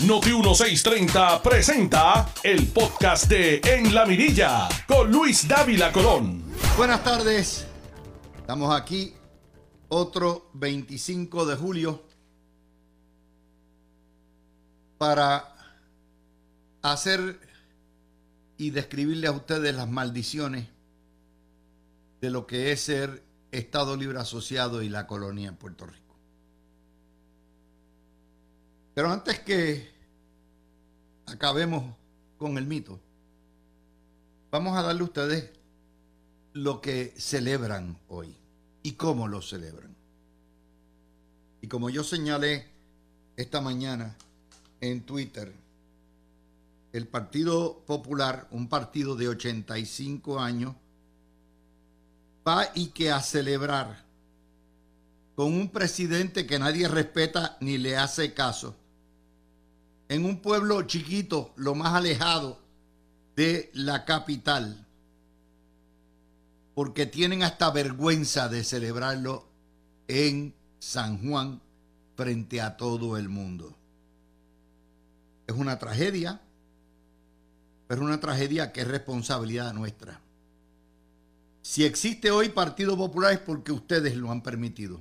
Noti 1630 presenta el podcast de En la Mirilla con Luis Dávila Colón. Buenas tardes. Estamos aquí otro 25 de julio para hacer y describirle a ustedes las maldiciones de lo que es ser Estado Libre Asociado y la colonia en Puerto Rico. Pero antes que acabemos con el mito, vamos a darle a ustedes lo que celebran hoy y cómo lo celebran. Y como yo señalé esta mañana en Twitter, el Partido Popular, un partido de 85 años, va y que a celebrar con un presidente que nadie respeta ni le hace caso en un pueblo chiquito, lo más alejado de la capital, porque tienen hasta vergüenza de celebrarlo en San Juan frente a todo el mundo. Es una tragedia, pero una tragedia que es responsabilidad nuestra. Si existe hoy Partido Popular es porque ustedes lo han permitido.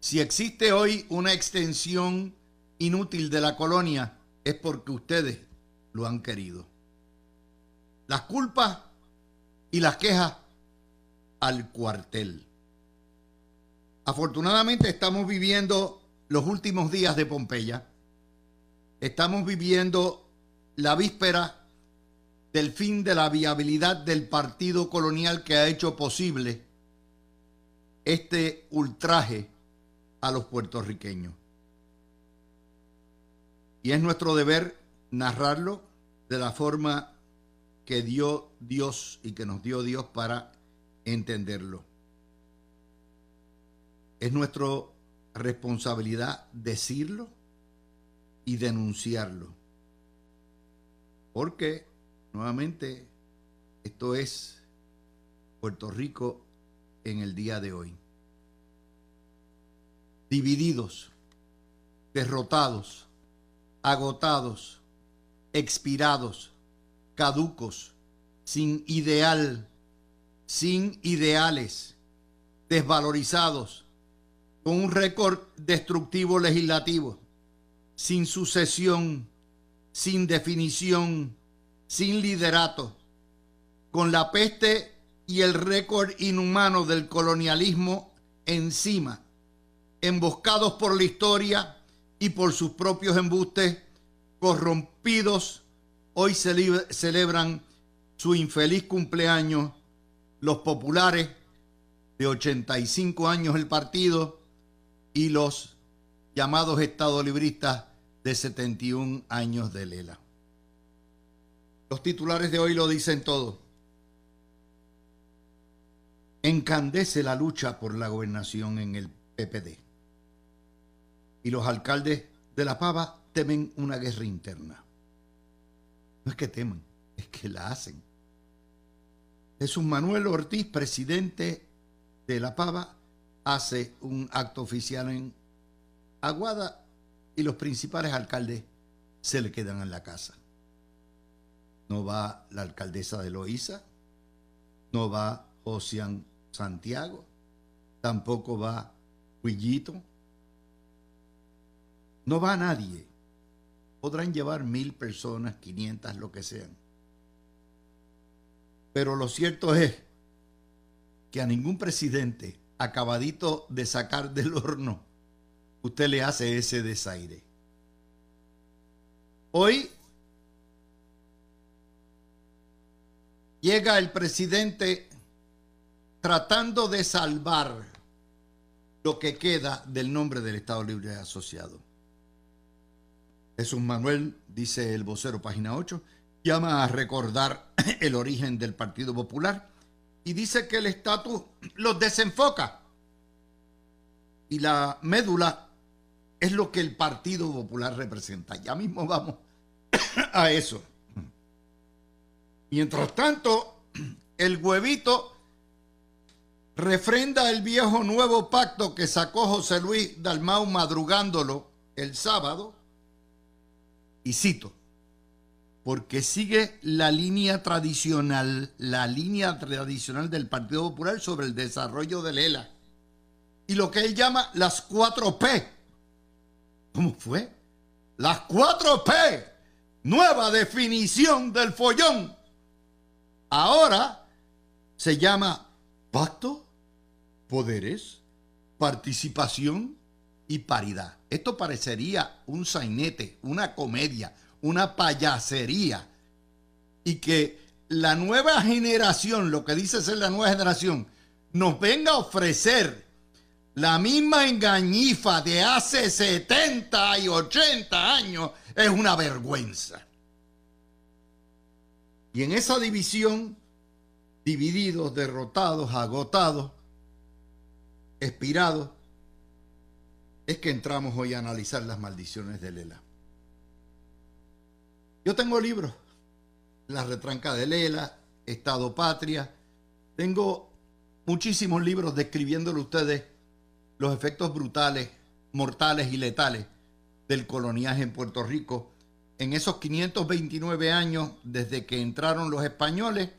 Si existe hoy una extensión inútil de la colonia es porque ustedes lo han querido. Las culpas y las quejas al cuartel. Afortunadamente estamos viviendo los últimos días de Pompeya. Estamos viviendo la víspera del fin de la viabilidad del partido colonial que ha hecho posible este ultraje a los puertorriqueños. Y es nuestro deber narrarlo de la forma que dio Dios y que nos dio Dios para entenderlo. Es nuestra responsabilidad decirlo y denunciarlo. Porque, nuevamente, esto es Puerto Rico en el día de hoy. Divididos, derrotados, agotados, expirados, caducos, sin ideal, sin ideales, desvalorizados, con un récord destructivo legislativo, sin sucesión, sin definición, sin liderato, con la peste y el récord inhumano del colonialismo encima, emboscados por la historia, y por sus propios embustes corrompidos, hoy celebran su infeliz cumpleaños los populares de 85 años el partido y los llamados estadolibristas de 71 años de Lela. Los titulares de hoy lo dicen todo. Encandece la lucha por la gobernación en el PPD y los alcaldes de La Pava temen una guerra interna. No es que teman, es que la hacen. Jesús Manuel Ortiz, presidente de La Pava, hace un acto oficial en Aguada y los principales alcaldes se le quedan en la casa. No va la alcaldesa de Loíza, no va Josian Santiago, tampoco va Huillito, no va nadie. Podrán llevar mil personas, quinientas, lo que sean. Pero lo cierto es que a ningún presidente acabadito de sacar del horno, usted le hace ese desaire. Hoy llega el presidente tratando de salvar lo que queda del nombre del Estado Libre Asociado. Jesús Manuel, dice el vocero, página 8, llama a recordar el origen del Partido Popular y dice que el estatus los desenfoca. Y la médula es lo que el Partido Popular representa. Ya mismo vamos a eso. Mientras tanto, el huevito refrenda el viejo nuevo pacto que sacó José Luis Dalmau madrugándolo el sábado y cito, porque sigue la línea tradicional, la línea tradicional del Partido Popular sobre el desarrollo de Lela y lo que él llama las cuatro P. ¿Cómo fue? Las cuatro P. Nueva definición del follón. Ahora se llama pacto, poderes, participación y paridad. Esto parecería un sainete, una comedia, una payasería. Y que la nueva generación, lo que dice ser la nueva generación, nos venga a ofrecer la misma engañifa de hace 70 y 80 años, es una vergüenza. Y en esa división, divididos, derrotados, agotados, expirados, es que entramos hoy a analizar las maldiciones de Lela. Yo tengo libros, La retranca de Lela, Estado Patria, tengo muchísimos libros describiéndole a ustedes los efectos brutales, mortales y letales del coloniaje en Puerto Rico en esos 529 años desde que entraron los españoles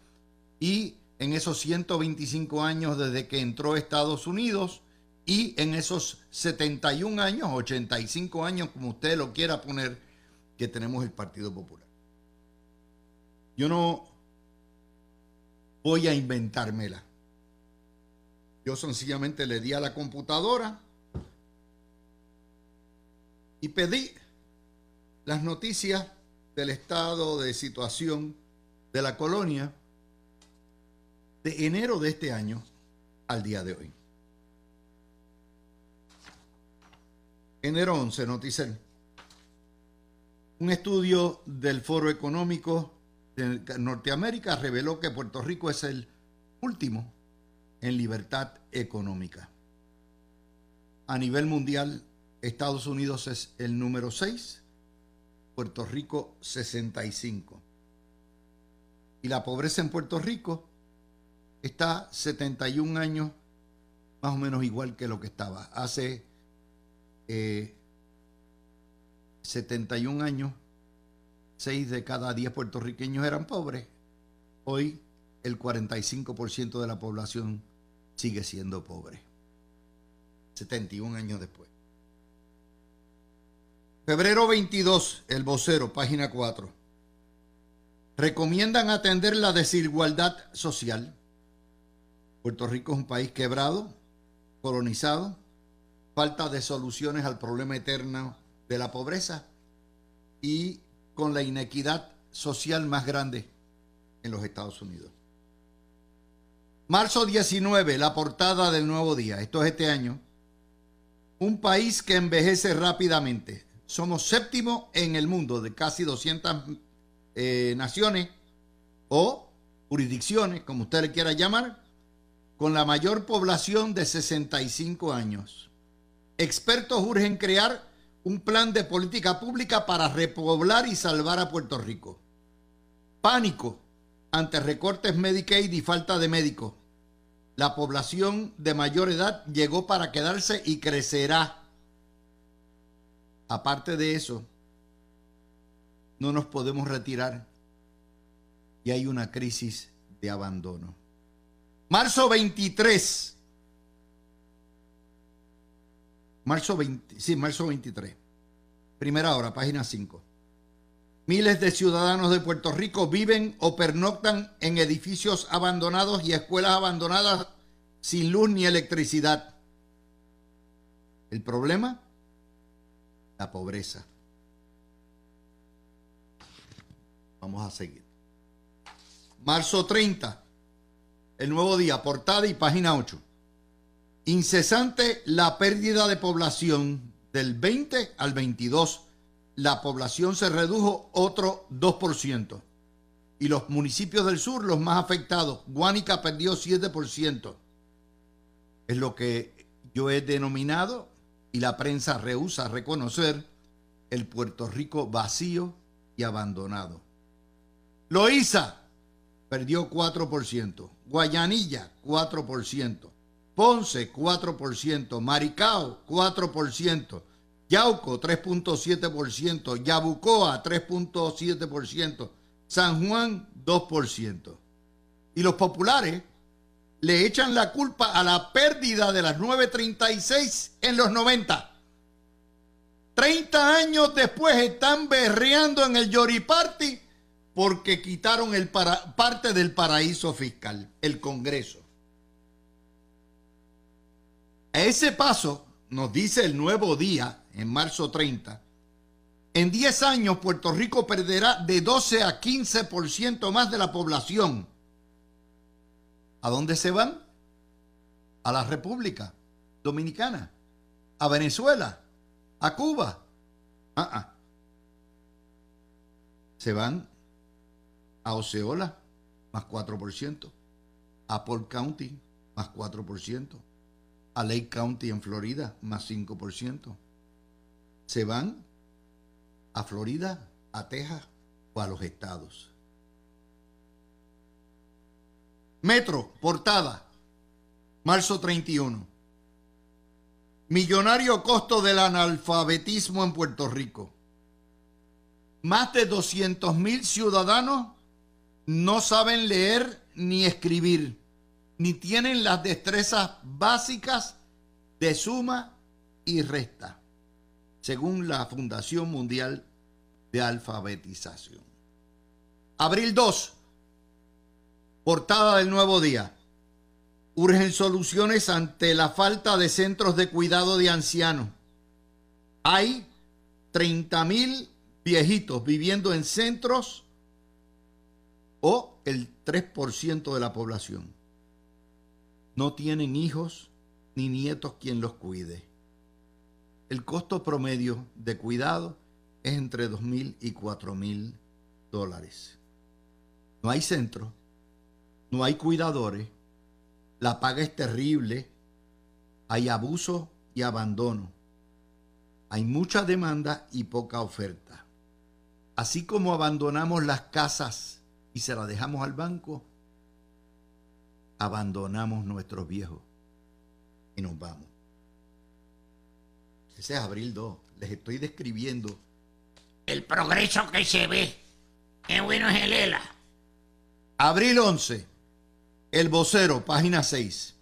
y en esos 125 años desde que entró Estados Unidos y en esos 71 años, 85 años, como usted lo quiera poner, que tenemos el Partido Popular. Yo no voy a inventármela. Yo sencillamente le di a la computadora y pedí las noticias del estado de situación de la colonia de enero de este año al día de hoy. Enero 11, Noticel. Un estudio del Foro Económico de Norteamérica reveló que Puerto Rico es el último en libertad económica. A nivel mundial, Estados Unidos es el número 6, Puerto Rico 65. Y la pobreza en Puerto Rico está 71 años más o menos igual que lo que estaba hace 71 eh, años, 6 de cada 10 puertorriqueños eran pobres. Hoy el 45% de la población sigue siendo pobre. 71 años después. Febrero 22, el vocero, página 4. Recomiendan atender la desigualdad social. Puerto Rico es un país quebrado, colonizado, falta de soluciones al problema eterno de la pobreza y con la inequidad social más grande en los Estados Unidos. Marzo 19, la portada del nuevo día. Esto es este año. Un país que envejece rápidamente. Somos séptimo en el mundo de casi 200 eh, naciones o jurisdicciones, como usted le quiera llamar, con la mayor población de 65 años. Expertos urgen crear un plan de política pública para repoblar y salvar a Puerto Rico. Pánico ante recortes Medicaid y falta de médicos. La población de mayor edad llegó para quedarse y crecerá. Aparte de eso, no nos podemos retirar y hay una crisis de abandono. Marzo 23 Marzo 20, sí, marzo 23. Primera hora, página 5. Miles de ciudadanos de Puerto Rico viven o pernoctan en edificios abandonados y escuelas abandonadas sin luz ni electricidad. ¿El problema? La pobreza. Vamos a seguir. Marzo 30. El nuevo día, portada y página 8 incesante la pérdida de población del 20 al 22. La población se redujo otro 2%. Y los municipios del sur, los más afectados, Guánica perdió 7%. Es lo que yo he denominado, y la prensa rehúsa reconocer, el Puerto Rico vacío y abandonado. Loíza perdió 4%, Guayanilla 4%, Ponce 4%, Maricao 4%, Yauco 3.7%, Yabucoa 3.7%, San Juan 2%. Y los populares le echan la culpa a la pérdida de las 936 en los 90. 30 años después están berreando en el Yori Party porque quitaron el parte del paraíso fiscal, el Congreso. A ese paso, nos dice el nuevo día, en marzo 30, en 10 años Puerto Rico perderá de 12 a 15% más de la población. ¿A dónde se van? A la República Dominicana, a Venezuela, a Cuba. Ah. Se van a Oceola, más 4%, a Polk County, más 4%, a Lake County en Florida, más 5%. Se van a Florida, a Texas o a los estados. Metro, portada, marzo 31. Millonario costo del analfabetismo en Puerto Rico. Más de 200 mil ciudadanos no saben leer ni escribir, ni tienen las destrezas básicas de suma y resta, según la Fundación Mundial de Alfabetización. Abril 2, portada del nuevo día urgen soluciones ante la falta de centros de cuidado de ancianos. Hay 30 mil viejitos viviendo en centros o el 3% de la población. No tienen hijos ni nietos quien los cuide. El costo promedio de cuidado es entre 2 mil y 4 mil dólares. No hay centro, no hay cuidadores la paga es terrible, hay abuso y abandono, hay mucha demanda y poca oferta. Así como abandonamos las casas y se las dejamos al banco, abandonamos nuestros viejos y nos vamos. Ese es abril 2. Les estoy describiendo el progreso que se ve. Qué bueno es el ELA. Abril 11. El vocero, página 6.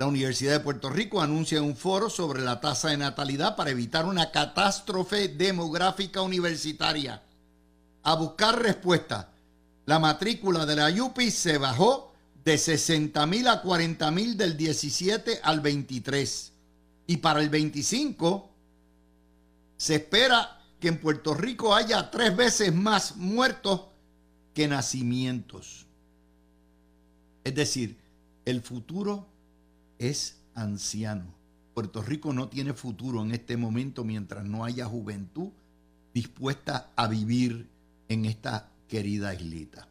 La Universidad de Puerto Rico anuncia un foro sobre la tasa de natalidad para evitar una catástrofe demográfica universitaria. A buscar respuesta. La matrícula de la UPI se bajó de 60 mil a 40 mil del 17 al 23. Y para el 25 se espera que en Puerto Rico haya tres veces más muertos que nacimientos. Es decir, el futuro es anciano. Puerto Rico no tiene futuro en este momento mientras no haya juventud dispuesta a vivir en esta querida islita.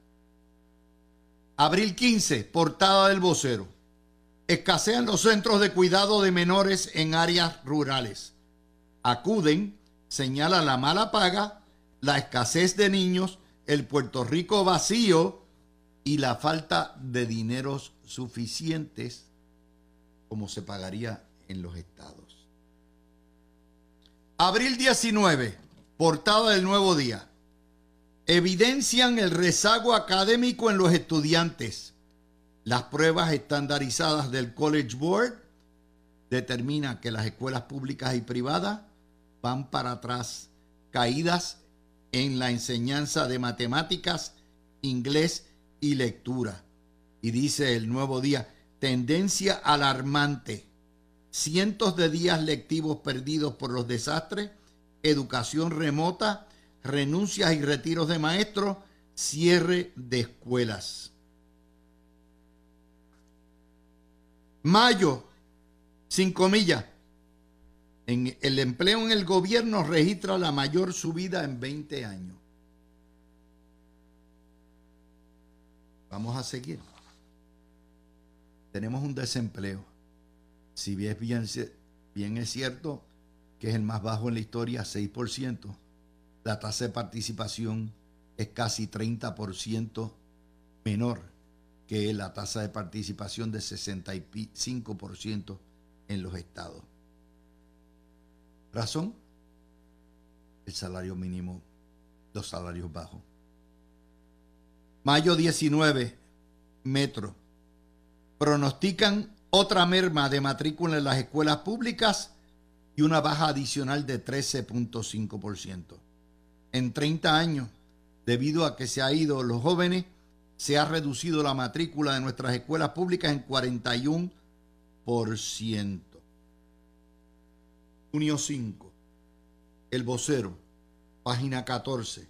Abril 15, portada del vocero. Escasean los centros de cuidado de menores en áreas rurales. Acuden, señala la mala paga, la escasez de niños, el Puerto Rico vacío y la falta de dineros suficientes como se pagaría en los estados. Abril 19, portada del nuevo día. Evidencian el rezago académico en los estudiantes. Las pruebas estandarizadas del College Board determinan que las escuelas públicas y privadas van para atrás, caídas en la enseñanza de matemáticas, inglés y lectura. Y dice el nuevo día, tendencia alarmante. Cientos de días lectivos perdidos por los desastres, educación remota, renuncias y retiros de maestros, cierre de escuelas. Mayo, sin comillas. En el empleo en el gobierno registra la mayor subida en 20 años. Vamos a seguir. Tenemos un desempleo. Si bien, bien, es cierto que es el más bajo en la historia, 6%, la tasa de participación es casi 30% menor que la tasa de participación de 65% en los estados. Razón, el salario mínimo, los salarios bajos. Mayo 19, Metro. Pronostican otra merma de matrícula en las escuelas públicas y una baja adicional de 13.5%. En 30 años, debido a que se ha ido los jóvenes, se ha reducido la matrícula de nuestras escuelas públicas en 41%. Junio 5. El vocero, página 14.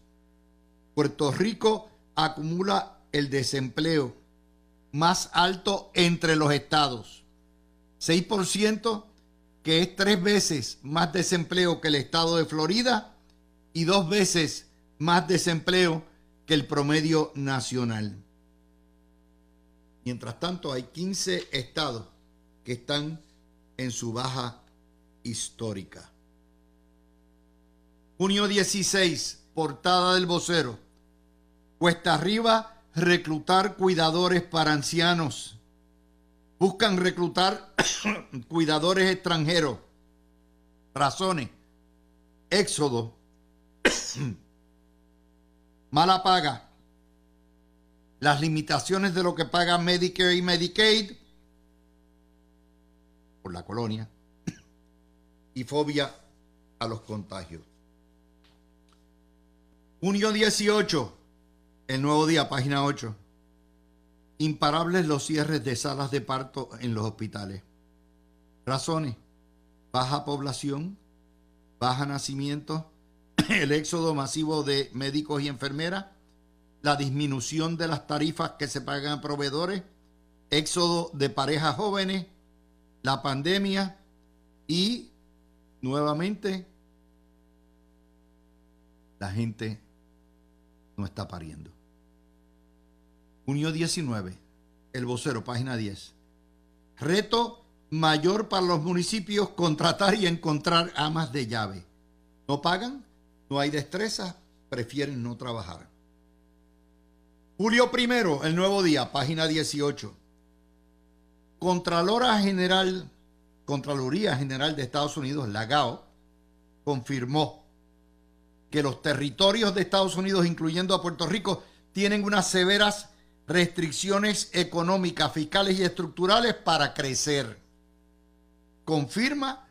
Puerto Rico acumula el desempleo más alto entre los estados. 6%, que es tres veces más desempleo que el estado de Florida y dos veces más desempleo que el promedio nacional. Mientras tanto, hay 15 estados que están en su baja histórica. Junio 16, portada del vocero. Cuesta arriba, reclutar cuidadores para ancianos. Buscan reclutar cuidadores extranjeros. Razones. Éxodo. Mala paga. Las limitaciones de lo que pagan Medicare y Medicaid por la colonia. Y fobia a los contagios. Junio 18. El nuevo día, página 8. Imparables los cierres de salas de parto en los hospitales. Razones. Baja población, baja nacimiento, el éxodo masivo de médicos y enfermeras, la disminución de las tarifas que se pagan a proveedores, éxodo de parejas jóvenes, la pandemia y nuevamente la gente no está pariendo. Junio 19, el vocero, página 10. Reto mayor para los municipios contratar y encontrar amas de llave. No pagan, no hay destreza, prefieren no trabajar. Julio primero, el nuevo día, página 18. Contralora General, Contraloría General de Estados Unidos, la GAO, confirmó que los territorios de Estados Unidos, incluyendo a Puerto Rico, tienen unas severas restricciones económicas, fiscales y estructurales para crecer. Confirma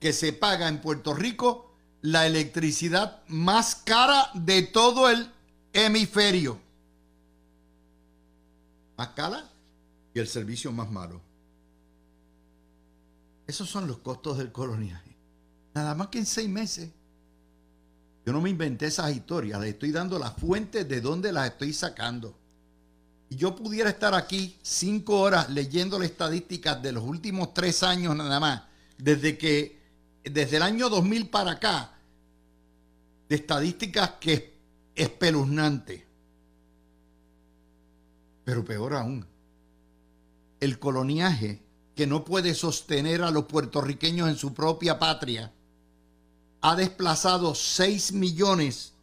que se paga en Puerto Rico la electricidad más cara de todo el hemisferio. Más cara y el servicio más malo. Esos son los costos del coloniaje. Nada más que en seis meses. Yo no me inventé esas historias, le estoy dando las fuentes de donde las estoy sacando. Y yo pudiera estar aquí cinco horas leyendo las estadísticas de los últimos tres años nada más, desde que, desde el año 2000 para acá, de estadísticas que es espeluznante. Pero peor aún, el coloniaje que no puede sostener a los puertorriqueños en su propia patria ha desplazado 6 millones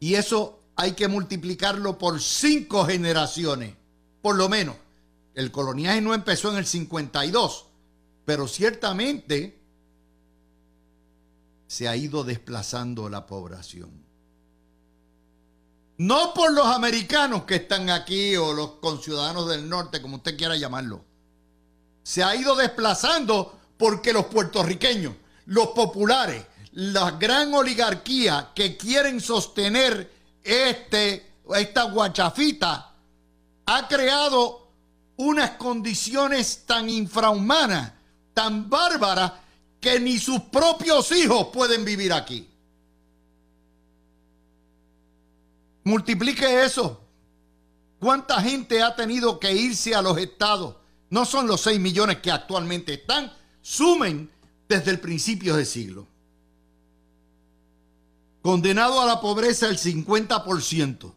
y eso hay que multiplicarlo por cinco generaciones, por lo menos. El coloniaje no empezó en el 52, pero ciertamente se ha ido desplazando la población. No por los americanos que están aquí o los conciudadanos del norte, como usted quiera llamarlo. Se ha ido desplazando porque los puertorriqueños, los populares, la gran oligarquía que quieren sostener este, esta guachafita ha creado unas condiciones tan infrahumanas, tan bárbaras, que ni sus propios hijos pueden vivir aquí. Multiplique eso. ¿Cuánta gente ha tenido que irse a los estados? No son los 6 millones que actualmente están, sumen desde el principio del siglo condenado a la pobreza el 50%.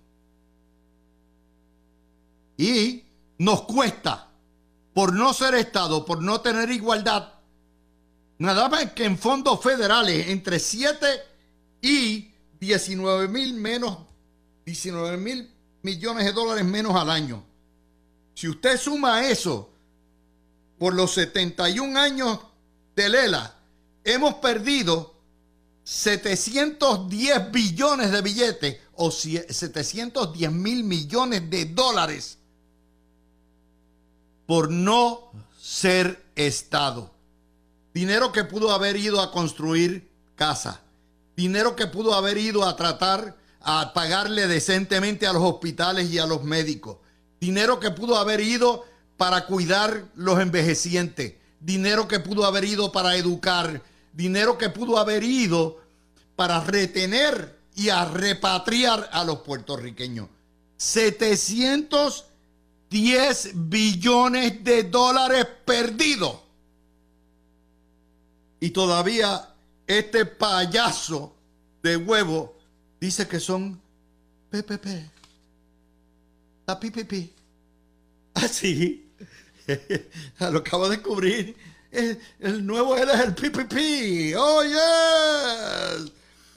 Y nos cuesta, por no ser Estado, por no tener igualdad, nada más que en fondos federales entre 7 y 19 mil menos, 19 mil millones de dólares menos al año. Si usted suma eso por los 71 años de Lela, hemos perdido 710 billones de billetes o 710 mil millones de dólares por no ser Estado. Dinero que pudo haber ido a construir casa. Dinero que pudo haber ido a tratar a pagarle decentemente a los hospitales y a los médicos. Dinero que pudo haber ido para cuidar los envejecientes. Dinero que pudo haber ido para educar. Dinero que pudo haber ido para retener y a repatriar a los puertorriqueños. 710 billones de dólares perdidos. Y todavía este payaso de huevo dice que son PPP. La PPP. Así. Lo acabo de descubrir. El, el nuevo él es el PPP. Oh, yes.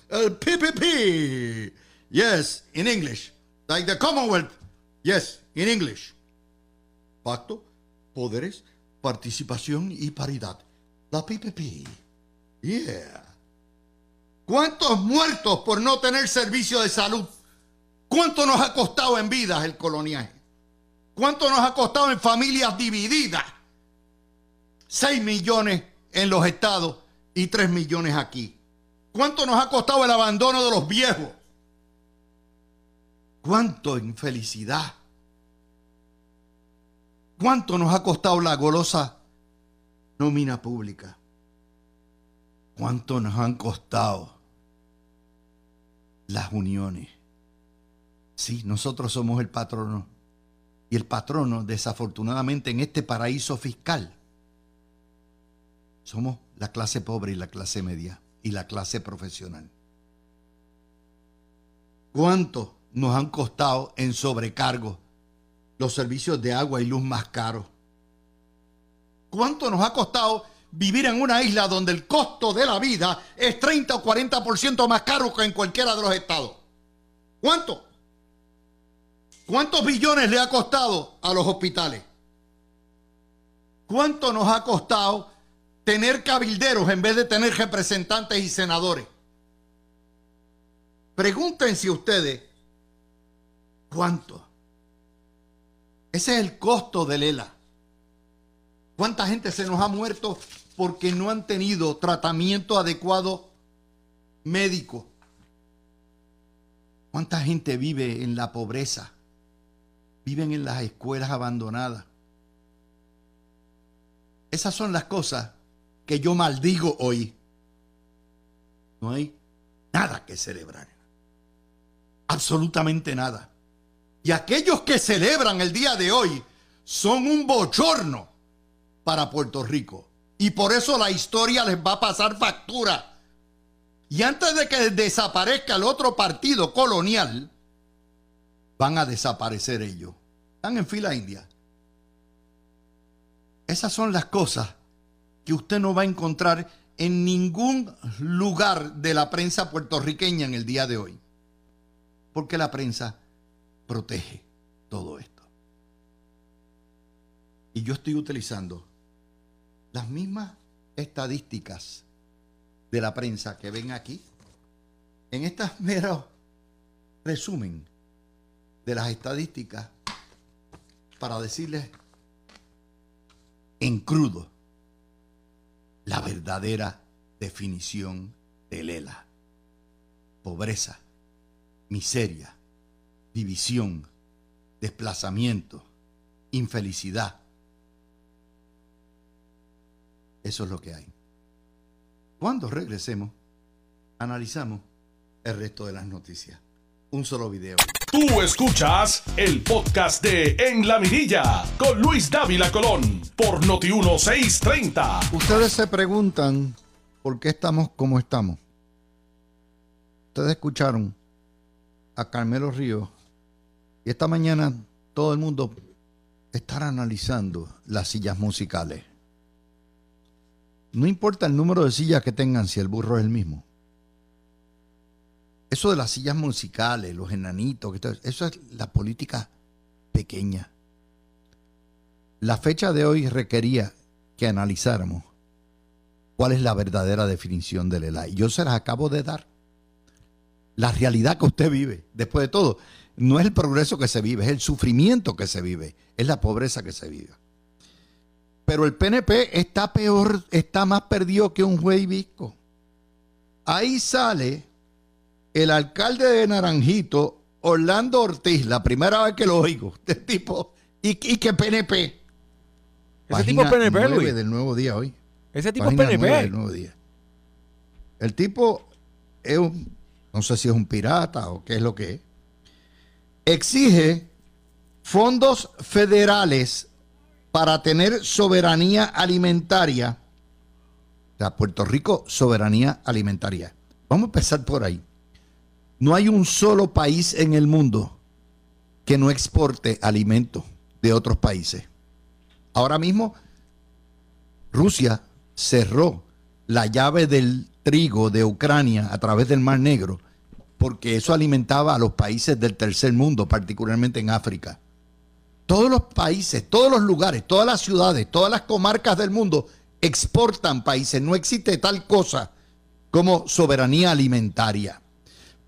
El PPP. Yes, in English. Like the Commonwealth. Yes, in English. Pacto, poderes, participación y paridad. La PPP. Yeah. ¿Cuántos muertos por no tener servicio de salud? ¿Cuánto nos ha costado en vidas el coloniaje? ¿Cuánto nos ha costado en familias divididas? 6 millones en los estados y 3 millones aquí. ¿Cuánto nos ha costado el abandono de los viejos? ¿Cuánto en felicidad? ¿Cuánto nos ha costado la golosa nómina pública? ¿Cuánto nos han costado las uniones? Sí, nosotros somos el patrono. Y el patrono, desafortunadamente, en este paraíso fiscal, somos la clase pobre y la clase media y la clase profesional. ¿Cuánto nos han costado en sobrecargo los servicios de agua y luz más caros? ¿Cuánto nos ha costado vivir en una isla donde el costo de la vida es 30 o 40% más caro que en cualquiera de los estados? ¿Cuánto? ¿Cuántos billones le ha costado a los hospitales? ¿Cuánto nos ha costado tener cabilderos en vez de tener representantes y senadores? Pregúntense ustedes, ¿cuánto? Ese es el costo del ELA. ¿Cuánta gente se nos ha muerto porque no han tenido tratamiento adecuado médico? ¿Cuánta gente vive en la pobreza? Viven en las escuelas abandonadas. Esas son las cosas que yo maldigo hoy. No hay nada que celebrar. Absolutamente nada. Y aquellos que celebran el día de hoy son un bochorno para Puerto Rico. Y por eso la historia les va a pasar factura. Y antes de que desaparezca el otro partido colonial, van a desaparecer ellos. Están en fila india. Esas son las cosas que usted no va a encontrar en ningún lugar de la prensa puertorriqueña en el día de hoy. Porque la prensa protege todo esto. Y yo estoy utilizando las mismas estadísticas de la prensa que ven aquí en estas meros resumen de las estadísticas para decirles en crudo la verdadera definición de Lela. Pobreza, miseria, división, desplazamiento, infelicidad. Eso es lo que hay. Cuando regresemos, analizamos el resto de las noticias. Un solo video. Tú escuchas el podcast de En la Mirilla con Luis Dávila Colón por Noti 1630. Ustedes se preguntan por qué estamos como estamos. Ustedes escucharon a Carmelo Ríos y esta mañana todo el mundo estará analizando las sillas musicales. No importa el número de sillas que tengan si el burro es el mismo. Eso de las sillas musicales, los enanitos, eso es la política pequeña. La fecha de hoy requería que analizáramos cuál es la verdadera definición del ELA. Y yo se las acabo de dar. La realidad que usted vive, después de todo, no es el progreso que se vive, es el sufrimiento que se vive, es la pobreza que se vive. Pero el PNP está peor, está más perdido que un juez visco. Ahí sale el alcalde de Naranjito, Orlando Ortiz, la primera vez que lo oigo, de tipo, y, y que PNP. Ese tipo es PNP, 9 Luis. del nuevo día hoy. Ese tipo es Página 9 PNP. del nuevo día. El tipo es un, no sé si es un pirata o qué es lo que es. Exige fondos federales para tener soberanía alimentaria. O Puerto Rico, soberanía alimentaria. Vamos a empezar por ahí. No hay un solo país en el mundo que no exporte alimentos de otros países. Ahora mismo, Rusia cerró la llave del trigo de Ucrania a través del Mar Negro porque eso alimentaba a los países del tercer mundo, particularmente en África. Todos los países, todos los lugares, todas las ciudades, todas las comarcas del mundo exportan países. No existe tal cosa como soberanía alimentaria.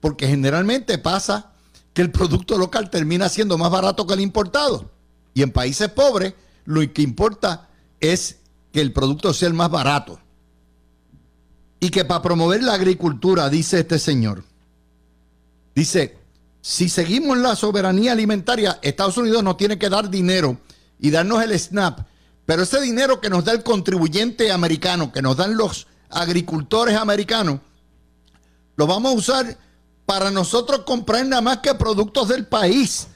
Porque generalmente pasa que el producto local termina siendo más barato que el importado. Y en países pobres lo que importa es que el producto sea el más barato. Y que para promover la agricultura, dice este señor, dice, si seguimos la soberanía alimentaria, Estados Unidos nos tiene que dar dinero y darnos el SNAP, pero ese dinero que nos da el contribuyente americano, que nos dan los agricultores americanos, lo vamos a usar para nosotros comprar nada más que productos del país,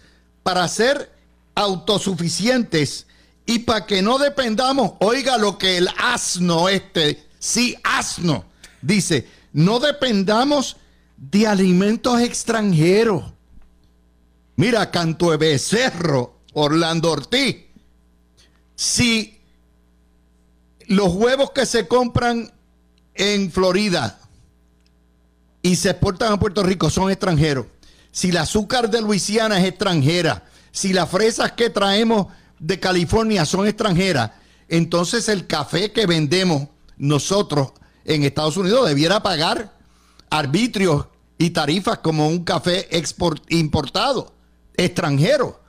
para ser autosuficientes y para que no dependamos, oiga lo que el asno este, sí, asno, dice, no dependamos de alimentos extranjeros. Mira, Canto de Becerro, Orlando Ortiz, si los huevos que se compran en Florida y se exportan a Puerto Rico son extranjeros, si el azúcar de Luisiana es extranjera, si las fresas que traemos de California son extranjeras, entonces el café que vendemos nosotros en Estados Unidos debiera pagar arbitrios y tarifas como un café export- importado, extranjero.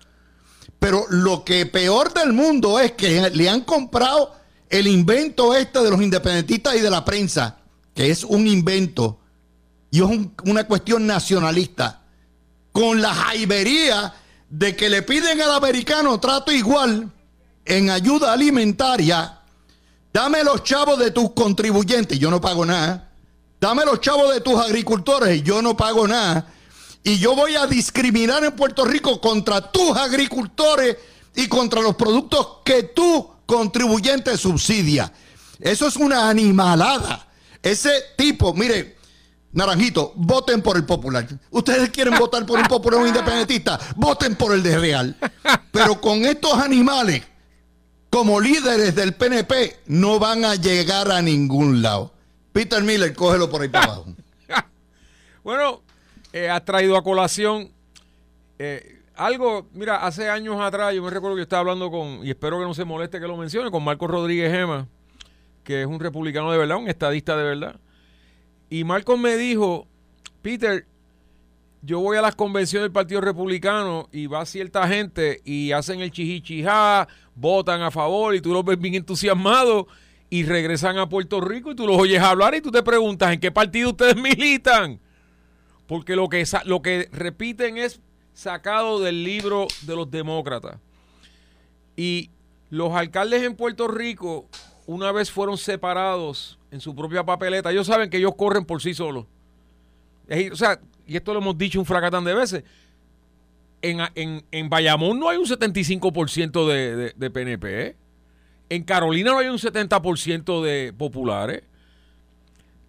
Pero lo que peor del mundo es que le han comprado el invento este de los independentistas y de la prensa, que es un invento y es un- una cuestión nacionalista, con la jaibería de que le piden al americano trato igual en ayuda alimentaria. Dame los chavos de tus contribuyentes, yo no pago nada. Dame los chavos de tus agricultores, yo no pago nada. Y yo voy a discriminar en Puerto Rico contra tus agricultores y contra los productos que tu contribuyente subsidia. Eso es una animalada. Ese tipo, mire, Naranjito, voten por el popular. Ustedes quieren votar por un popular un independentista, voten por el de Real. Pero con estos animales, como líderes del PNP, no van a llegar a ningún lado. Peter Miller, cógelo por ahí para abajo. Bueno, eh, has traído a colación eh, algo, mira, hace años atrás yo me recuerdo que estaba hablando con, y espero que no se moleste que lo mencione, con Marco Rodríguez Gema, que es un republicano de verdad, un estadista de verdad. Y Marcos me dijo, Peter, yo voy a las convenciones del Partido Republicano y va cierta gente y hacen el chijichijá, votan a favor y tú los ves bien entusiasmados y regresan a Puerto Rico y tú los oyes hablar y tú te preguntas en qué partido ustedes militan. Porque lo que, lo que repiten es sacado del libro de los demócratas. Y los alcaldes en Puerto Rico, una vez fueron separados en su propia papeleta, ellos saben que ellos corren por sí solos. O sea, y esto lo hemos dicho un fracatán de veces. En, en, en Bayamón no hay un 75% de, de, de PNP. ¿eh? En Carolina no hay un 70% de populares.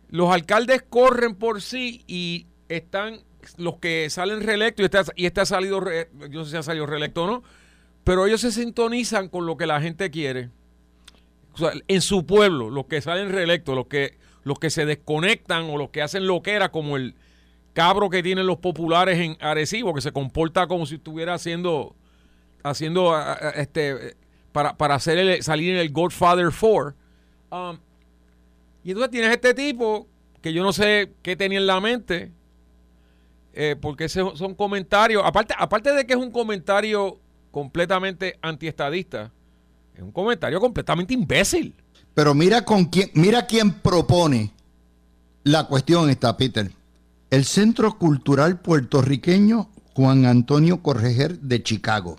Los alcaldes corren por sí y están los que salen reelectos y este, y este ha salido, yo no sé si ha salido reelecto o no, pero ellos se sintonizan con lo que la gente quiere. En su pueblo, los que salen reelectos, los que, los que se desconectan o los que hacen lo que era como el cabro que tienen los populares en Arecibo, que se comporta como si estuviera haciendo, haciendo este, para, para hacer salir en el Godfather 4. um, Y entonces tienes este tipo que yo no sé qué tenía en la mente, eh, porque ese son comentarios, aparte, aparte de que es un comentario completamente antiestadista, es un comentario completamente imbécil. Pero mira con quién, mira quién propone la cuestión esta, Peter. El Centro Cultural Puertorriqueño Juan Antonio Correger de Chicago.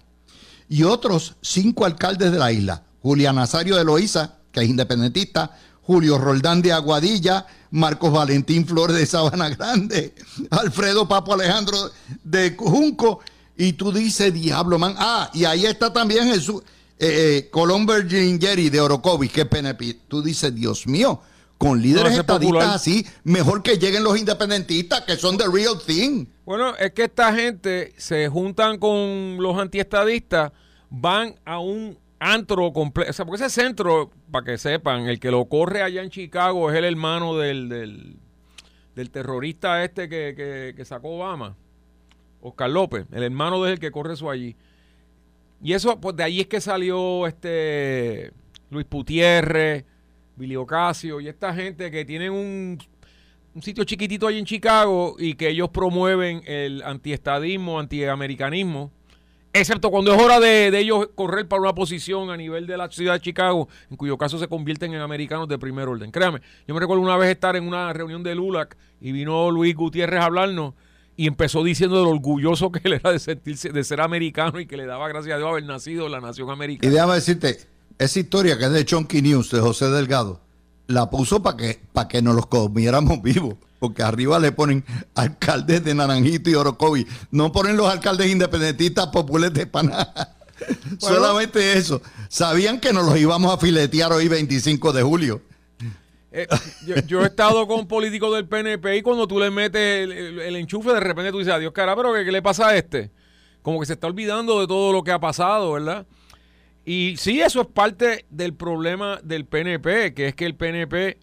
Y otros cinco alcaldes de la isla. Julián Nazario de Loíza, que es independentista, Julio Roldán de Aguadilla, Marcos Valentín Flores de Sabana Grande, Alfredo Papo Alejandro de Junco, y tú dices, diablo, man. Ah, y ahí está también Jesús, eh, eh, Colón Jerry de Orocovis, que PNP. Tú dices, Dios mío, con líderes No, estadistas popular. así, mejor que lleguen los independentistas, que son the real thing. Bueno, es que esta gente se juntan con los antiestadistas, van a un antro completo. O sea, porque ese centro, para que sepan, el que lo corre allá en Chicago es el hermano del, del, terrorista este que, que- sacó Obama, Oscar López, el hermano de que corre eso allí. Y eso, pues de ahí es que salió este Luis Putierre, Billy Ocasio y esta gente que tienen un un sitio chiquitito ahí en Chicago y que ellos promueven el antiestadismo, antiamericanismo, excepto cuando es hora de, de ellos correr para una posición a nivel de la ciudad de Chicago, en cuyo caso se convierten en americanos de primer orden. Créame, yo me recuerdo una vez estar en una reunión de LULAC y vino Luis Gutiérrez a hablarnos y empezó diciendo lo orgulloso que él era de sentirse, de ser americano y que le daba gracias a Dios haber nacido en la nación Y americana. déjame decirte, esa historia que es de Chonky News, de José Delgado, la puso para que, para que nos los comiéramos vivos. Porque arriba le ponen alcaldes de Naranjito y Orocovi. No ponen los alcaldes independentistas populares de Paná. Solamente eso. Sabían que nos los íbamos a filetear hoy 25 de julio. Eh, yo, yo he estado con políticos del PNP y cuando tú le metes el, el- el enchufe, de repente tú dices, adiós, cara, pero ¿qué, qué le pasa a este? Como que se está olvidando de todo lo que ha pasado, ¿verdad? Y sí, eso es parte del problema del PNP, que es que el PNP,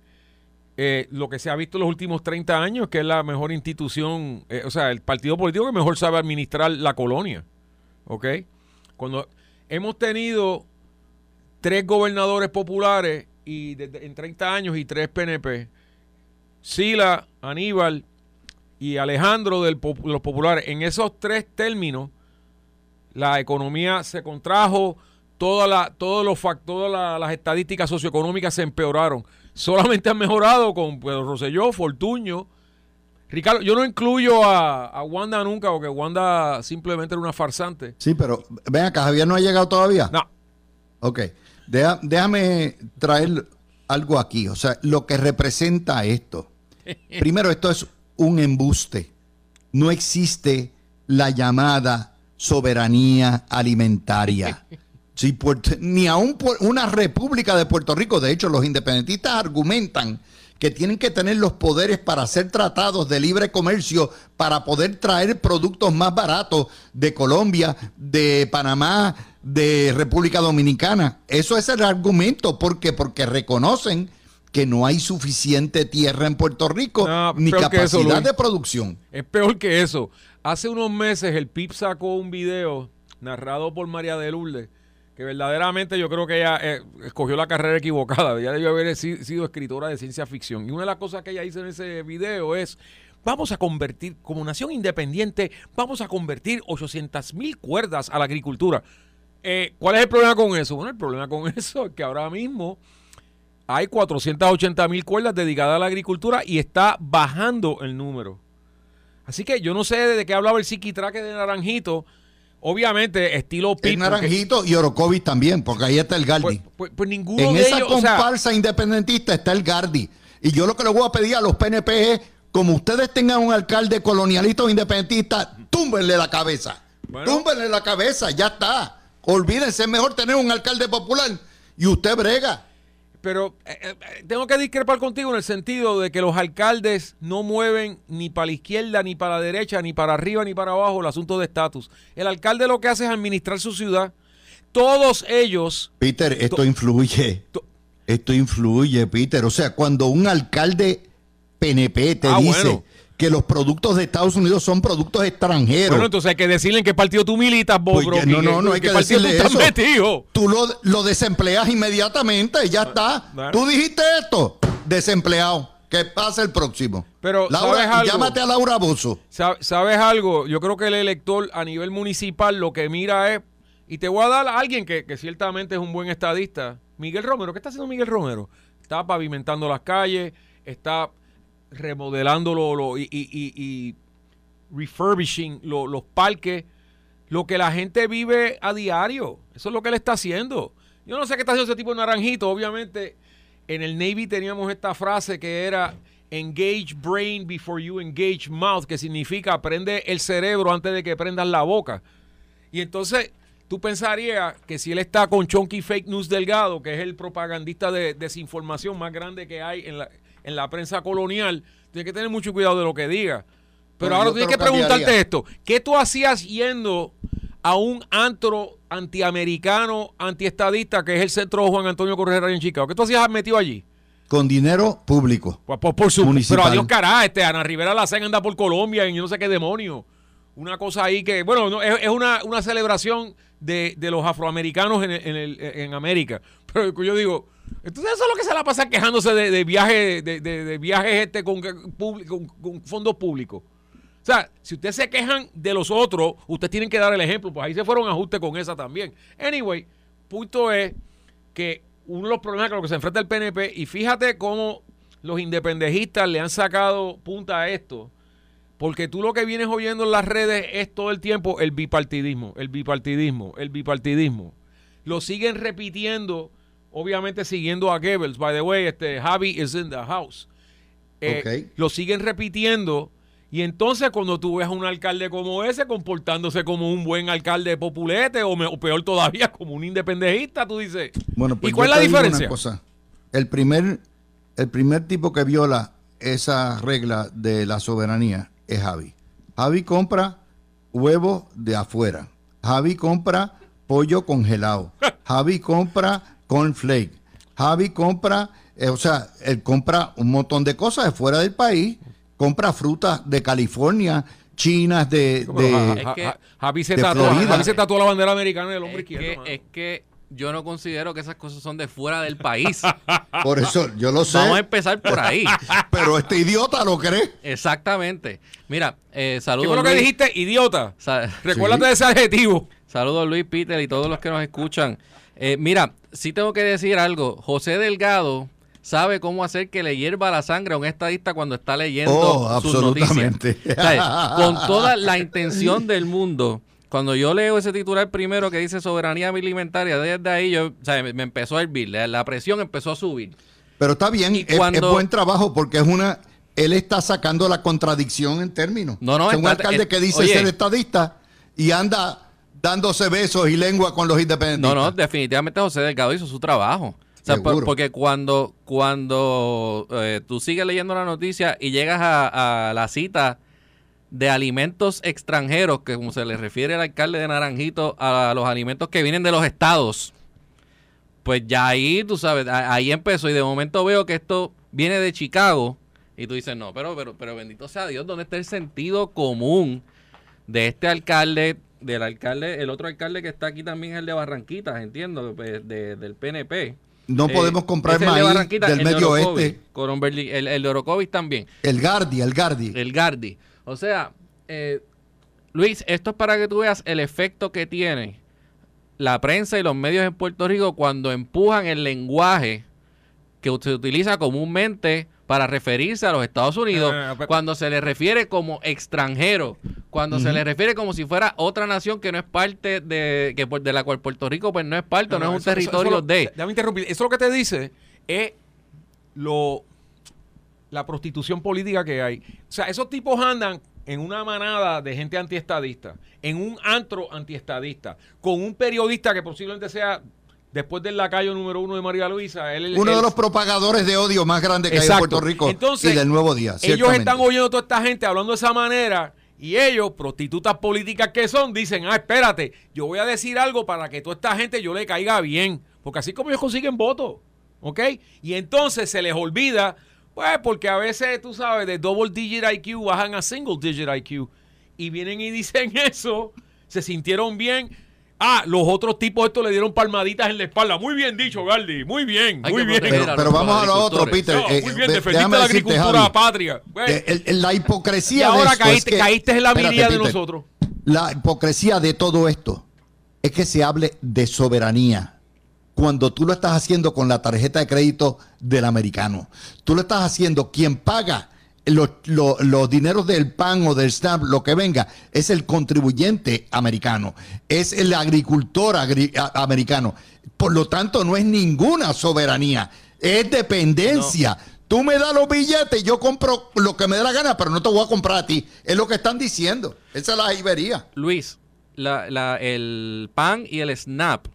eh, lo que se ha visto en los últimos 30 años, que es la mejor institución, eh, o sea, el partido político que mejor sabe administrar la colonia, ¿ok? Cuando hemos tenido tres gobernadores populares y en 30 años y tres PNP. Sila, Aníbal y Alejandro de los populares. En esos tres términos, la economía se contrajo, toda la, todos los fac- todas la- las estadísticas socioeconómicas se empeoraron. Solamente han mejorado con Pedro Rosselló, Fortuño. Ricardo, yo no incluyo a, a Wanda nunca, porque Wanda simplemente era una farsante. Sí, pero ven acá, Javier no ha llegado todavía. No, Ok, Deja- déjame traer algo aquí, o sea, lo que representa esto. Primero, esto es un embuste. No existe la llamada soberanía alimentaria. Si Puerto- ni aún una república de Puerto Rico, de hecho, los independentistas argumentan que tienen que tener los poderes para hacer tratados de libre comercio, para poder traer productos más baratos de Colombia, de Panamá, de República Dominicana. Eso es el argumento. ¿Por qué? Porque reconocen que no hay suficiente tierra en Puerto Rico No, ni eso, capacidad de producción. Es peor que eso. Hace unos meses el PIB sacó un video narrado por María de Lourdes, que verdaderamente yo creo que ella eh, escogió la carrera equivocada. Ella debió haber si- sido escritora de ciencia ficción. Y una de las cosas que ella hizo en ese video es, vamos a convertir, como nación independiente, vamos a convertir 800 mil cuerdas a la agricultura. Eh, ¿Cuál es el problema con eso? Bueno, el problema con eso es que ahora mismo hay 480 mil cuerdas dedicadas a la agricultura y está bajando el número. Así que yo no sé de qué hablaba el psiquitraque de Naranjito. Obviamente, estilo porque- Naranjito y Orocovis también, porque ahí está el Gardi. Pues, pues- pues ninguno en de esa ellos. o sea, comparsa independentista está el Gardi. Y yo lo que le voy a pedir a los PNP es, como ustedes tengan un alcalde colonialista o independentista, túmbenle la cabeza. Bueno. Túmbenle la cabeza, ya está. Olvídense, es mejor tener un alcalde popular y usted brega. Pero eh, eh, tengo que discrepar contigo en el sentido de que los alcaldes no mueven ni para la izquierda, ni para la derecha, ni para arriba, ni para abajo el asunto de estatus. El alcalde lo que hace es administrar su ciudad. Todos ellos. Peter, esto To- influye. to- Esto influye, Peter. O sea, cuando un alcalde PNP te Ah, dice bueno. Que los productos de Estados Unidos son productos extranjeros, Bueno, entonces hay que decirle en qué partido tú militas, Bob. Pues, no, no, no hay ¿En qué que partido tú decirle estás eso. metido? tú lo, lo desempleas inmediatamente y ya está. Bueno. Tú dijiste esto. desempleado. Que pase el próximo. Pero, Laura, ¿sabes algo? llámate a Laura Bozo. Sa- ¿Sabes algo? Yo creo que el elector a nivel municipal lo que mira es, y te voy a dar a alguien que, que ciertamente es un buen estadista, Miguel Romero. ¿Qué está haciendo Miguel Romero? Está pavimentando las calles, está remodelando lo, lo- y, refurbishing lo- los parques, lo que la gente vive a diario. Eso es lo que él está haciendo. Yo no sé qué está haciendo ese tipo de naranjito. Obviamente, en el Navy teníamos esta frase que era engage brain before you engage mouth, que significa prende el cerebro antes de que prendas la boca. Y entonces tú pensarías que si él está con Chonky Fake News Delgado, que es el propagandista de desinformación más grande que hay en la, en la prensa colonial, tienes que tener mucho cuidado de lo que diga. Pero Bueno, ahora tienes que cambiaría. preguntarte esto. ¿Qué tú hacías yendo a un antro antiamericano, antiestadista, que es el centro Juan Antonio Correa en Chicago? ¿Qué tú hacías metido allí? Con dinero público. Pues, por, por su, pero adiós cará, este Ana Rivera la anda por Colombia y yo no sé qué demonio. Una cosa ahí que, bueno, no, es, es una, una celebración de, de los afroamericanos en, en, el- en América. Pero yo digo, entonces eso es lo que se la pasa quejándose de, de viajes, de, de- viajes este con, con- con fondos públicos. O sea, si ustedes se quejan de los otros, ustedes tienen que dar el ejemplo. Pues ahí se fueron ajuste con esa también. Anyway, punto es que uno de los problemas con los que se enfrenta el PNP, y fíjate cómo los independejistas le han sacado punta a esto, porque tú lo que vienes oyendo en las redes es todo el tiempo el bipartidismo, el bipartidismo, el bipartidismo. Lo siguen repitiendo, obviamente siguiendo a Goebbels. By the way, este Javi is in the house. Eh, Ok. Lo siguen repitiendo. Y entonces cuando tú ves a un alcalde como ese comportándose como un buen alcalde populete o, me- o peor todavía como un independejista, tú dices, Bueno, pues ¿y cuál es la una diferencia? cosa. El primer, el primer tipo que viola esa regla de la soberanía es Javi. Javi compra huevos de afuera. Javi compra pollo congelado. Javi compra cornflake. Javi compra, eh, o sea, él compra un montón de cosas de fuera del país. Compra frutas de California, chinas de... De Es que- Javi se de tatuó, Florida. Javi se tatuó la bandera americana del hombre Es izquierdo. que, es que yo no considero que esas cosas son de fuera del país. por eso, yo lo sé, Vamos a empezar por ahí. pero este idiota lo cree. Exactamente. Mira, eh, ¿Qué saludos. fue lo que Luis. dijiste? Idiota. Sa- Recuérdate de ese adjetivo. Saludos Luis Peter y todos los que nos escuchan. Eh, mira, sí tengo que decir algo. José Delgado sabe cómo hacer que le hierva la sangre a un estadista cuando está leyendo Oh, sus absolutamente. noticias. Con toda la intención del mundo. Cuando yo leo ese titular primero que dice soberanía alimentaria, desde ahí yo, o sea, me empezó a hervir, la, la presión empezó a subir. Pero está bien, Y es, buen trabajo porque es una. Él está sacando la contradicción en términos. No, no, Es un alcalde es- que dice oye. ser estadista y anda dándose besos y lengua con los independentistas. No, no, definitivamente José Delgado hizo su trabajo. O sea, por- Seguro. porque cuando, cuando eh, tú sigues leyendo la noticia y llegas a, a la cita de alimentos extranjeros, que como se le refiere al alcalde de Naranjito a los alimentos que vienen de los estados, pues ya ahí, tú sabes, ahí empezó y de momento veo que esto viene de Chicago y tú dices, no, pero, pero, pero bendito sea Dios, ¿dónde está el sentido común de este alcalde, del alcalde, el otro alcalde que está aquí también es el de Barranquitas, entiendo, pues, de- del PNP. No Eh, podemos comprar el de maíz Barranquitas, del el de medio oeste. Coron Berli- el, el de Orocovis también. El Gardi, el Gardi. El Gardi. O sea, eh, Luis, esto es para que tú veas el efecto que tiene la prensa y los medios en Puerto Rico cuando empujan el lenguaje que se utiliza comúnmente para referirse a los Estados Unidos, cuando se le refiere como extranjero, cuando se le refiere como si fuera otra nación que no es parte de, que de la cual Puerto Rico pues no es parte, no, es un eso- territorio eso de... Déjame interrumpir. Eso lo que te dice es lo la prostitución política que hay. O sea, esos tipos andan en una manada de gente antiestadista, en un antro antiestadista, con un periodista que posiblemente sea, después del lacayo número uno de María Luisa, él, Uno él- de los propagadores de odio más grandes que hay en Exacto. Puerto Rico Entonces, y del Nuevo Día. Ellos están oyendo a toda esta gente hablando de esa manera y ellos, prostitutas políticas que son, dicen, ah, espérate, yo voy a decir algo para que toda esta gente yo le caiga bien, porque así como ellos consiguen votos, ¿ok? Y entonces se les olvida, pues porque a veces, tú sabes, de double digit IQ bajan a single digit IQ y vienen y dicen eso, se sintieron bien. Ah, los otros tipos estos le dieron palmaditas en la espalda. Muy bien dicho, Galdi. Muy bien, Hay muy bien. Pero, a vamos a lo otro. Peter. No, Eh, muy bien, de- defendiste déjame la decirte, agricultura Javi, patria. Bueno, eh, el- el- la y hipocresía de ahora esto caíste, es que- caíste en la miría de nosotros. La hipocresía de todo esto es que se hable de soberanía cuando tú lo estás haciendo con la tarjeta de crédito del americano. Tú lo estás haciendo, quien paga los, los- los dineros del PAN o del SNAP, lo que venga, es el contribuyente americano, es el agricultor agri- americano. Por lo tanto, no es ninguna soberanía, es dependencia. Tú me das los billetes, yo compro lo que me dé la gana, pero no te voy a comprar a ti. Es lo que están diciendo. Esa es la ibería. Luis, la- la- el PAN y el SNAP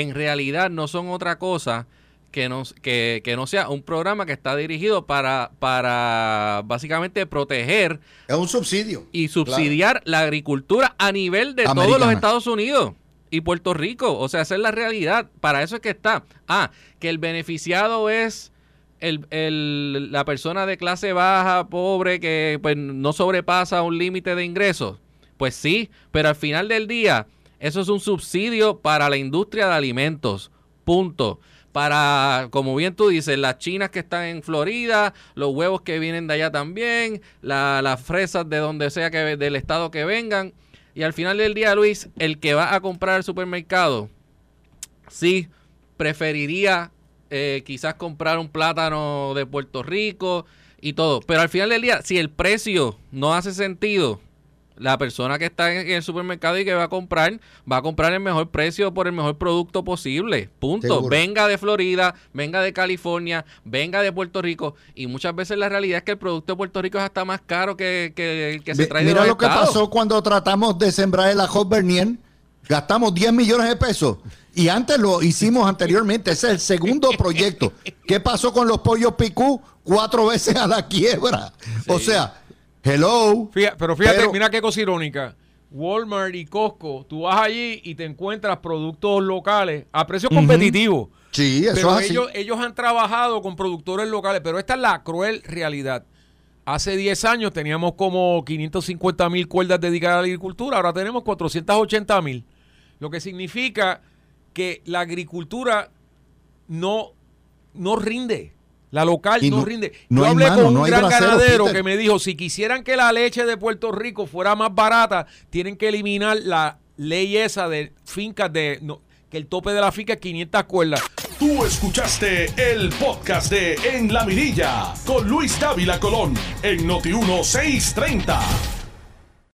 en realidad no son otra cosa que no, que, que no sea un programa que está dirigido para, para básicamente proteger Es un subsidio. y subsidiar la agricultura a nivel de todos los. Estados Unidos y Puerto Rico. O sea, esa es la realidad. Para eso es que está. Ah, que el beneficiado es el, el- la persona de clase baja, pobre, que pues, no sobrepasa un límite de ingresos. Pues sí, pero al final del día, eso es un subsidio para la industria de alimentos. Punto. Para, como bien tú dices, las chinas que están en Florida, los huevos que vienen de allá también, la- las fresas de donde sea que del estado que vengan. Y al final del día, Luis, el que va a comprar al supermercado, sí, preferiría eh, quizás comprar un plátano de Puerto Rico y todo. Pero al final del día, si el precio no hace sentido, la persona que está en el supermercado y que va a comprar, va a comprar el mejor precio por el mejor producto posible. Punto. Seguro. Venga de Florida, venga de California, venga de Puerto Rico. Y muchas veces la realidad es que el producto de Puerto Rico es hasta más caro que, que el que se trae de Mira los lo que estados. pasó cuando tratamos de sembrar el ajo Bernier. Gastamos 10 millones de pesos. Y antes lo hicimos anteriormente. Ese es el segundo proyecto. ¿Qué pasó con los pollos picú? Cuatro veces a la quiebra. O sea, hello. Fíjate- pero fíjate, Pero- mira qué cosa irónica. Walmart y Costco, tú vas allí y te encuentras productos locales a precios competitivos. Sí, eso Pero es así. ellos, ellos han trabajado con productores locales, pero esta es la cruel realidad. Hace 10 años teníamos como 550 mil cuerdas dedicadas a la agricultura, ahora tenemos 480 mil. Lo que significa que la agricultura no, no rinde. La local Y no, no- rinde. no Yo hablé mano, con un gran bracero, ganadero Peter. que me dijo, si quisieran que la leche de Puerto Rico fuera más barata, tienen que eliminar la ley esa de fincas de... no, que el tope de la finca es 500 cuerdas. Tú escuchaste el podcast de En la Mirilla con Luis Dávila Colón en Noti 1630.